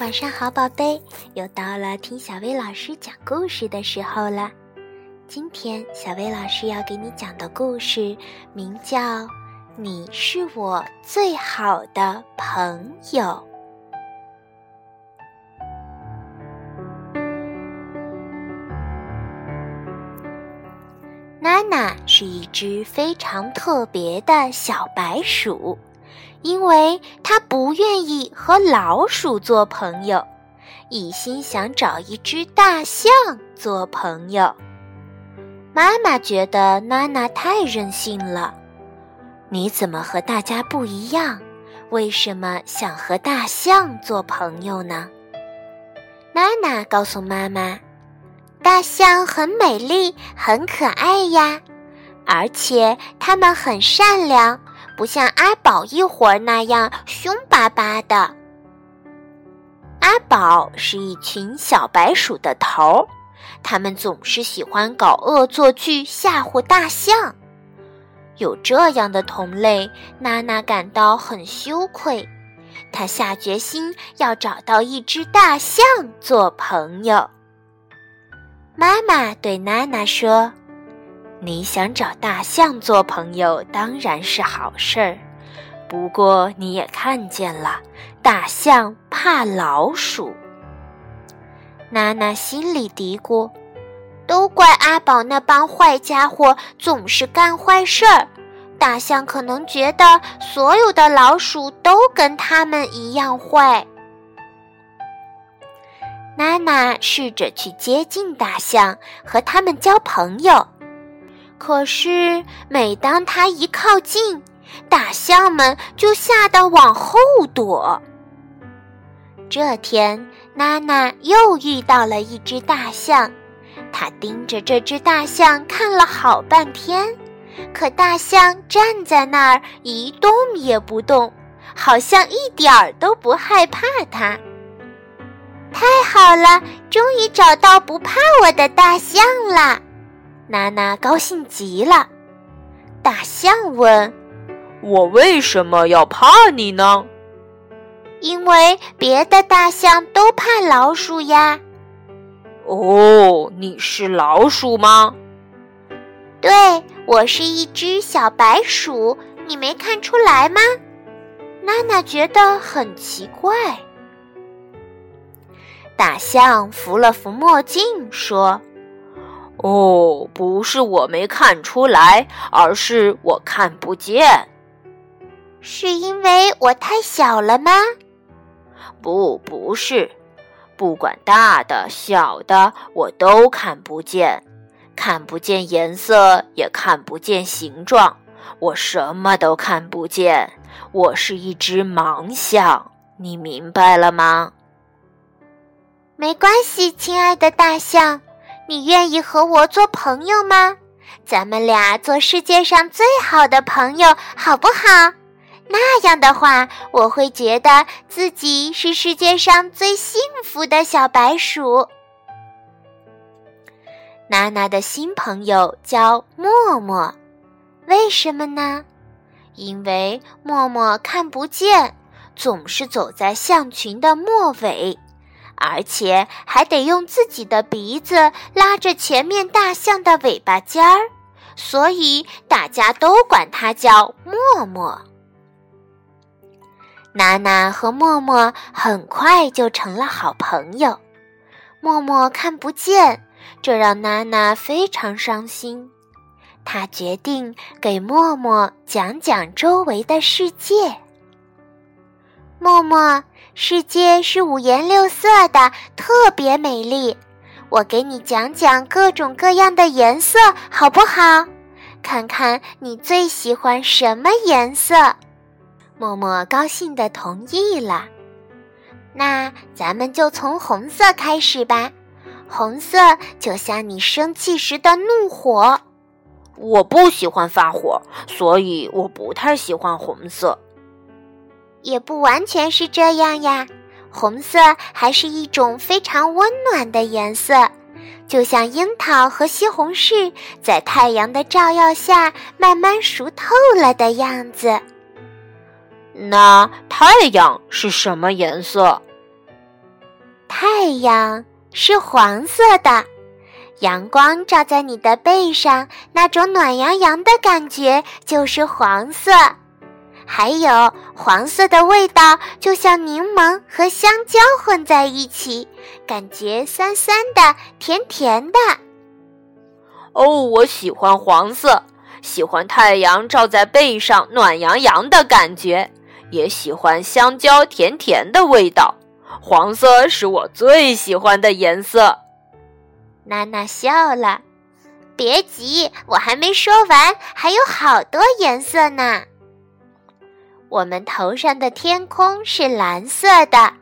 晚上好，宝贝，又到了听小薇老师讲故事的时候了。今天小薇老师要给你讲的故事名叫《你是我最好的朋友》。娜娜是一只非常特别的小白鼠。因为他不愿意和老鼠做朋友，一心想找一只大象做朋友。妈妈觉得娜娜太任性了。你怎么和大家不一样？为什么想和大象做朋友呢？娜娜告诉妈妈：“大象很美丽，很可爱呀，而且它们很善良。”不像阿宝一伙儿那样凶巴巴的。阿宝是一群小白鼠的头，他们总是喜欢搞恶作剧吓唬大象。有这样的同类，娜娜感到很羞愧。她下决心要找到一只大象做朋友。妈妈对娜娜说。你想找大象做朋友，当然是好事儿。不过你也看见了，大象怕老鼠。娜娜心里嘀咕：“都怪阿宝那帮坏家伙，总是干坏事儿。大象可能觉得所有的老鼠都跟他们一样坏。”娜娜试着去接近大象，和他们交朋友。可是，每当他一靠近，大象们就吓得往后躲。这天，娜娜又遇到了一只大象，她盯着这只大象看了好半天，可大象站在那儿一动也不动，好像一点儿都不害怕它。太好了，终于找到不怕我的大象了。娜娜高兴极了。大象问：“我为什么要怕你呢？”“因为别的大象都怕老鼠呀。”“哦，你是老鼠吗？”“对，我是一只小白鼠，你没看出来吗？”娜娜觉得很奇怪。大象扶了扶墨镜，说。哦，不是我没看出来，而是我看不见。是因为我太小了吗？不，不是。不管大的小的，我都看不见，看不见颜色，也看不见形状，我什么都看不见。我是一只盲象，你明白了吗？没关系，亲爱的大象。你愿意和我做朋友吗？咱们俩做世界上最好的朋友，好不好？那样的话，我会觉得自己是世界上最幸福的小白鼠。娜娜的新朋友叫默默，为什么呢？因为默默看不见，总是走在象群的末尾。而且还得用自己的鼻子拉着前面大象的尾巴尖儿，所以大家都管它叫默默。娜娜和默默很快就成了好朋友。默默看不见，这让娜娜非常伤心。她决定给默默讲讲周围的世界。默默。世界是五颜六色的，特别美丽。我给你讲讲各种各样的颜色，好不好？看看你最喜欢什么颜色。默默高兴地同意了。那咱们就从红色开始吧。红色就像你生气时的怒火。我不喜欢发火，所以我不太喜欢红色。也不完全是这样呀，红色还是一种非常温暖的颜色，就像樱桃和西红柿在太阳的照耀下慢慢熟透了的样子。那太阳是什么颜色？太阳是黄色的，阳光照在你的背上，那种暖洋洋的感觉就是黄色。还有黄色的味道，就像柠檬和香蕉混在一起，感觉酸酸的、甜甜的。哦，我喜欢黄色，喜欢太阳照在背上暖洋洋的感觉，也喜欢香蕉甜甜的味道。黄色是我最喜欢的颜色。娜娜笑了，别急，我还没说完，还有好多颜色呢。我们头上的天空是蓝色的，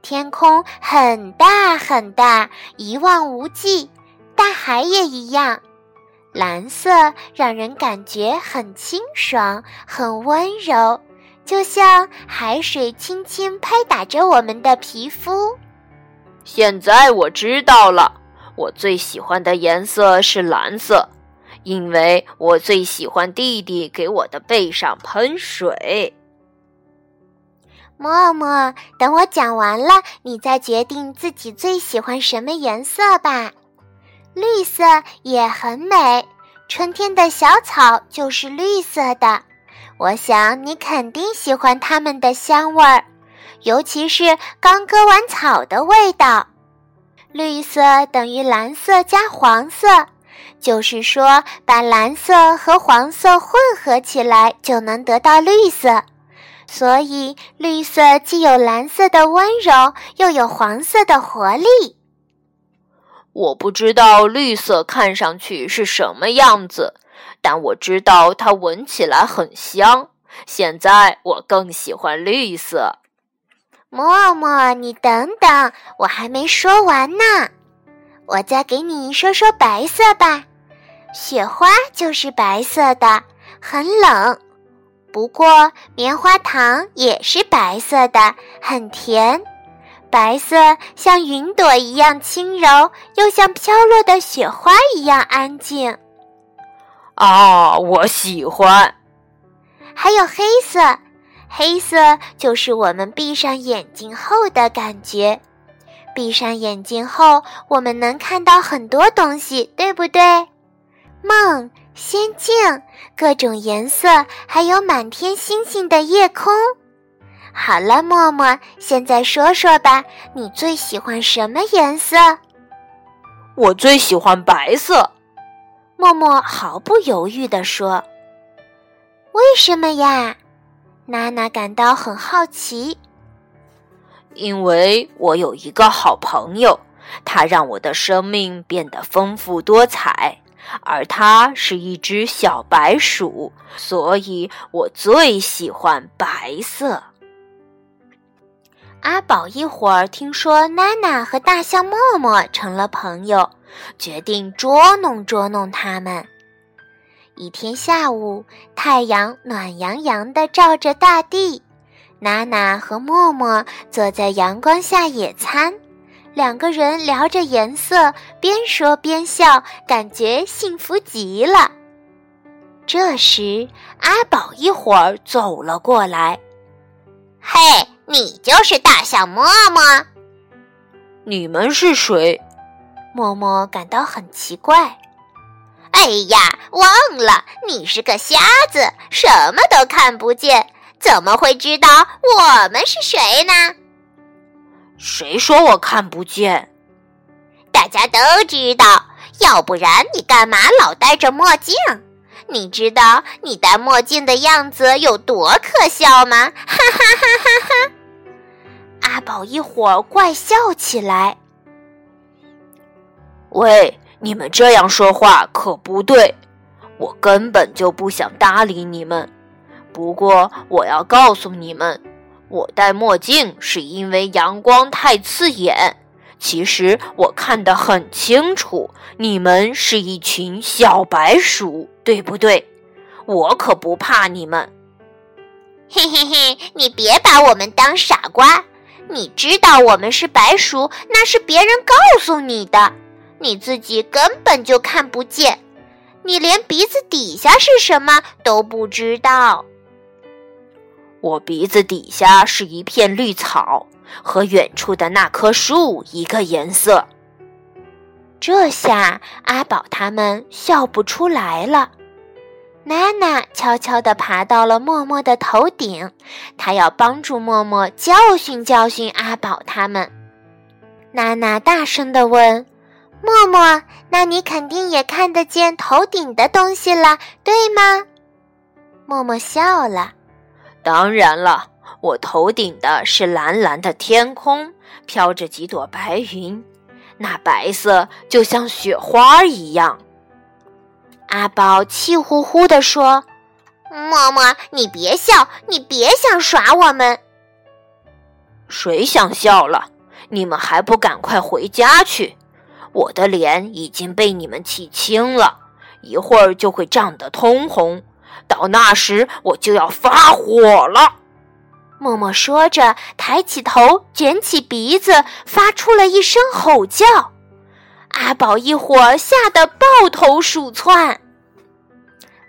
天空很大很大，一望无际，大海也一样。蓝色让人感觉很清爽，很温柔，就像海水轻轻拍打着我们的皮肤。现在我知道了，我最喜欢的颜色是蓝色，因为我最喜欢弟弟给我的背上喷水。默默，等我讲完了，你再决定自己最喜欢什么颜色吧。绿色也很美，春天的小草就是绿色的。我想你肯定喜欢它们的香味儿，尤其是刚割完草的味道。绿色等于蓝色加黄色，就是说把蓝色和黄色混合起来就能得到绿色。所以，绿色既有蓝色的温柔，又有黄色的活力。我不知道绿色看上去是什么样子，但我知道它闻起来很香。现在我更喜欢绿色。默默，你等等，我还没说完呢。我再给你说说白色吧。雪花就是白色的，很冷。不过，棉花糖也是白色的，很甜。白色像云朵一样轻柔，又像飘落的雪花一样安静。啊，我喜欢。还有黑色，黑色就是我们闭上眼睛后的感觉。闭上眼睛后，我们能看到很多东西，对不对？梦。仙境，各种颜色，还有满天星星的夜空。好了，默默，现在说说吧，你最喜欢什么颜色？我最喜欢白色。默默毫不犹豫地说：“为什么呀？”娜娜感到很好奇。因为我有一个好朋友，他让我的生命变得丰富多彩。而它是一只小白鼠，所以我最喜欢白色。阿宝一会儿听说娜娜和大象默默成了朋友，决定捉弄捉弄他们。一天下午，太阳暖洋洋的照着大地，娜娜和默默坐在阳光下野餐。两个人聊着颜色，边说边笑，感觉幸福极了。这时，阿宝一会儿走了过来：“嘿，你就是大象默默？你们是谁？”默默感到很奇怪。“哎呀，忘了，你是个瞎子，什么都看不见，怎么会知道我们是谁呢？”谁说我看不见？大家都知道，要不然你干嘛老戴着墨镜？你知道你戴墨镜的样子有多可笑吗？哈哈哈哈哈！阿宝一会儿怪笑起来。喂，你们这样说话可不对，我根本就不想搭理你们。不过我要告诉你们。我戴墨镜是因为阳光太刺眼，其实我看得很清楚。你们是一群小白鼠，对不对？我可不怕你们。嘿嘿嘿，你别把我们当傻瓜。你知道我们是白鼠，那是别人告诉你的，你自己根本就看不见。你连鼻子底下是什么都不知道。我鼻子底下是一片绿草，和远处的那棵树一个颜色。这下阿宝他们笑不出来了。娜娜悄悄地爬到了默默的头顶，她要帮助默默教训教训阿宝他们。娜娜大声地问：“默默，那你肯定也看得见头顶的东西了，对吗？”默默笑了：“当然了，我头顶的是蓝蓝的天空，飘着几朵白云，那白色就像雪花一样。”阿宝气呼呼地说：“默默，你别笑，你别想耍我们。谁想笑了？你们还不赶快回家去！我的脸已经被你们气青了，一会儿就会涨得通红，到那时我就要发火了。”默默说着，抬起头，卷起鼻子，发出了一声吼叫。阿宝一伙吓得抱头鼠窜。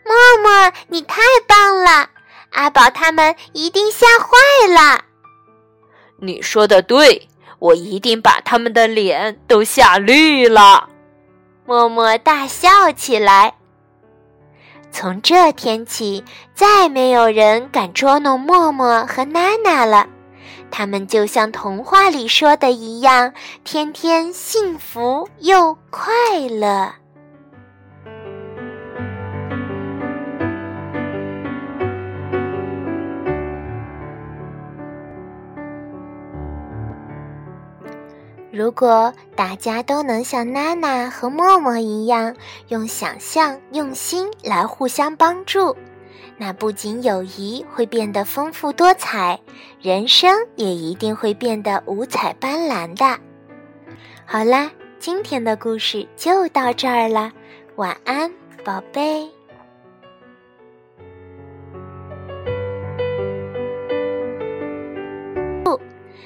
默默，你太棒了！阿宝他们一定吓坏了。你说的对，我一定把他们的脸都吓绿了。默默大笑起来。从这天起，再没有人敢捉弄默默和娜娜了。他们就像童话里说的一样，天天幸福又快乐。如果大家都能像娜娜和默默一样，用想象、用心来互相帮助。那不仅友谊会变得丰富多彩，人生也一定会变得五彩斑斓的。好啦，今天的故事就到这儿了，晚安，宝贝。